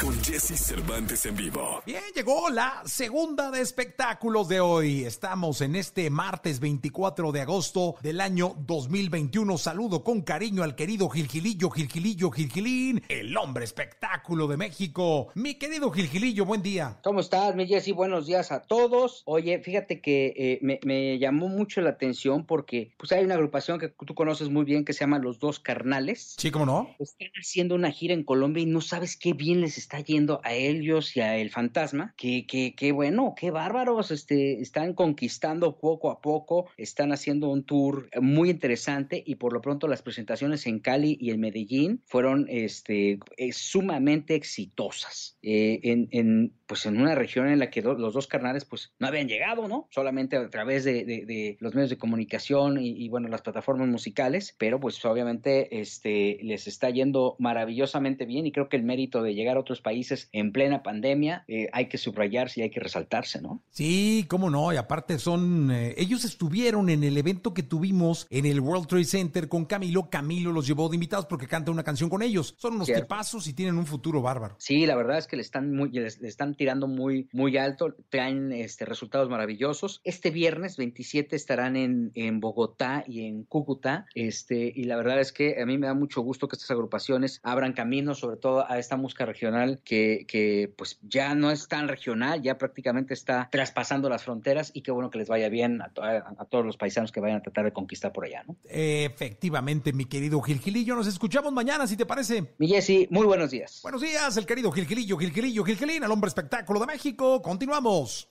con Jesse Cervantes en vivo. Bien, llegó la segunda de espectáculos de hoy. Estamos en este martes 24 de agosto del año 2021. Saludo con cariño al querido Gilgilillo, Gilgilillo, Gilgilín, el hombre espectáculo de México. Mi querido Gilgilillo, buen día. ¿Cómo estás, mi Jessy? Buenos días a todos. Oye, fíjate que eh, me, me llamó mucho la atención porque pues hay una agrupación que tú conoces muy bien que se llama Los Dos Carnales. Sí, ¿cómo no? Están haciendo una gira en Colombia y no sabes qué bien les está yendo a ellos y a El Fantasma. Qué, qué, qué bueno, qué bárbaros. Este, están conquistando poco a poco, están haciendo un tour muy interesante y por lo pronto las presentaciones en Cali y en Medellín fueron este, eh, sumamente exitosas. Eh, en, en, pues en una región en la que los dos carnales pues no habían llegado, ¿no? Solamente a través de, de, de los medios de comunicación y, y, bueno, las plataformas musicales, pero pues obviamente este, les está yendo maravillosamente bien y creo que el mérito de llegar a otros países en plena pandemia eh, hay que subrayarse y hay que resaltarse, ¿no? Sí, cómo no, y aparte son, eh, ellos estuvieron en el evento que tuvimos en el World Trade Center con Camilo, Camilo los llevó de invitados porque canta una canción con ellos, son unos Cierto. tipazos y tienen un futuro bárbaro. Sí, la verdad es que le están muy, les, le están tirando muy, muy alto, traen este, resultados maravillosos. Este viernes 27 estarán en, en Bogotá y en Cúcuta, este, y la verdad es que a mí me da mucho gusto que estas agrupaciones abran camino, sobre todo a esta música regional que, que pues ya no es tan regional, ya prácticamente está traspasando las fronteras y qué bueno que les vaya bien a, to a, a todos los paisanos que vayan a tratar de conquistar por allá, ¿no? Efectivamente, mi querido Gilgilillo, nos escuchamos mañana, si te parece. Mi Jessy, muy buenos días. Buenos días, el querido Gilgilillo, Gilgilillo, Gilgilín, el hombre espectáculo de México. Continuamos.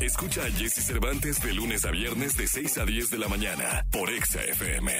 Escucha a Jesse Cervantes de lunes a viernes de 6 a 10 de la mañana por Exa FM.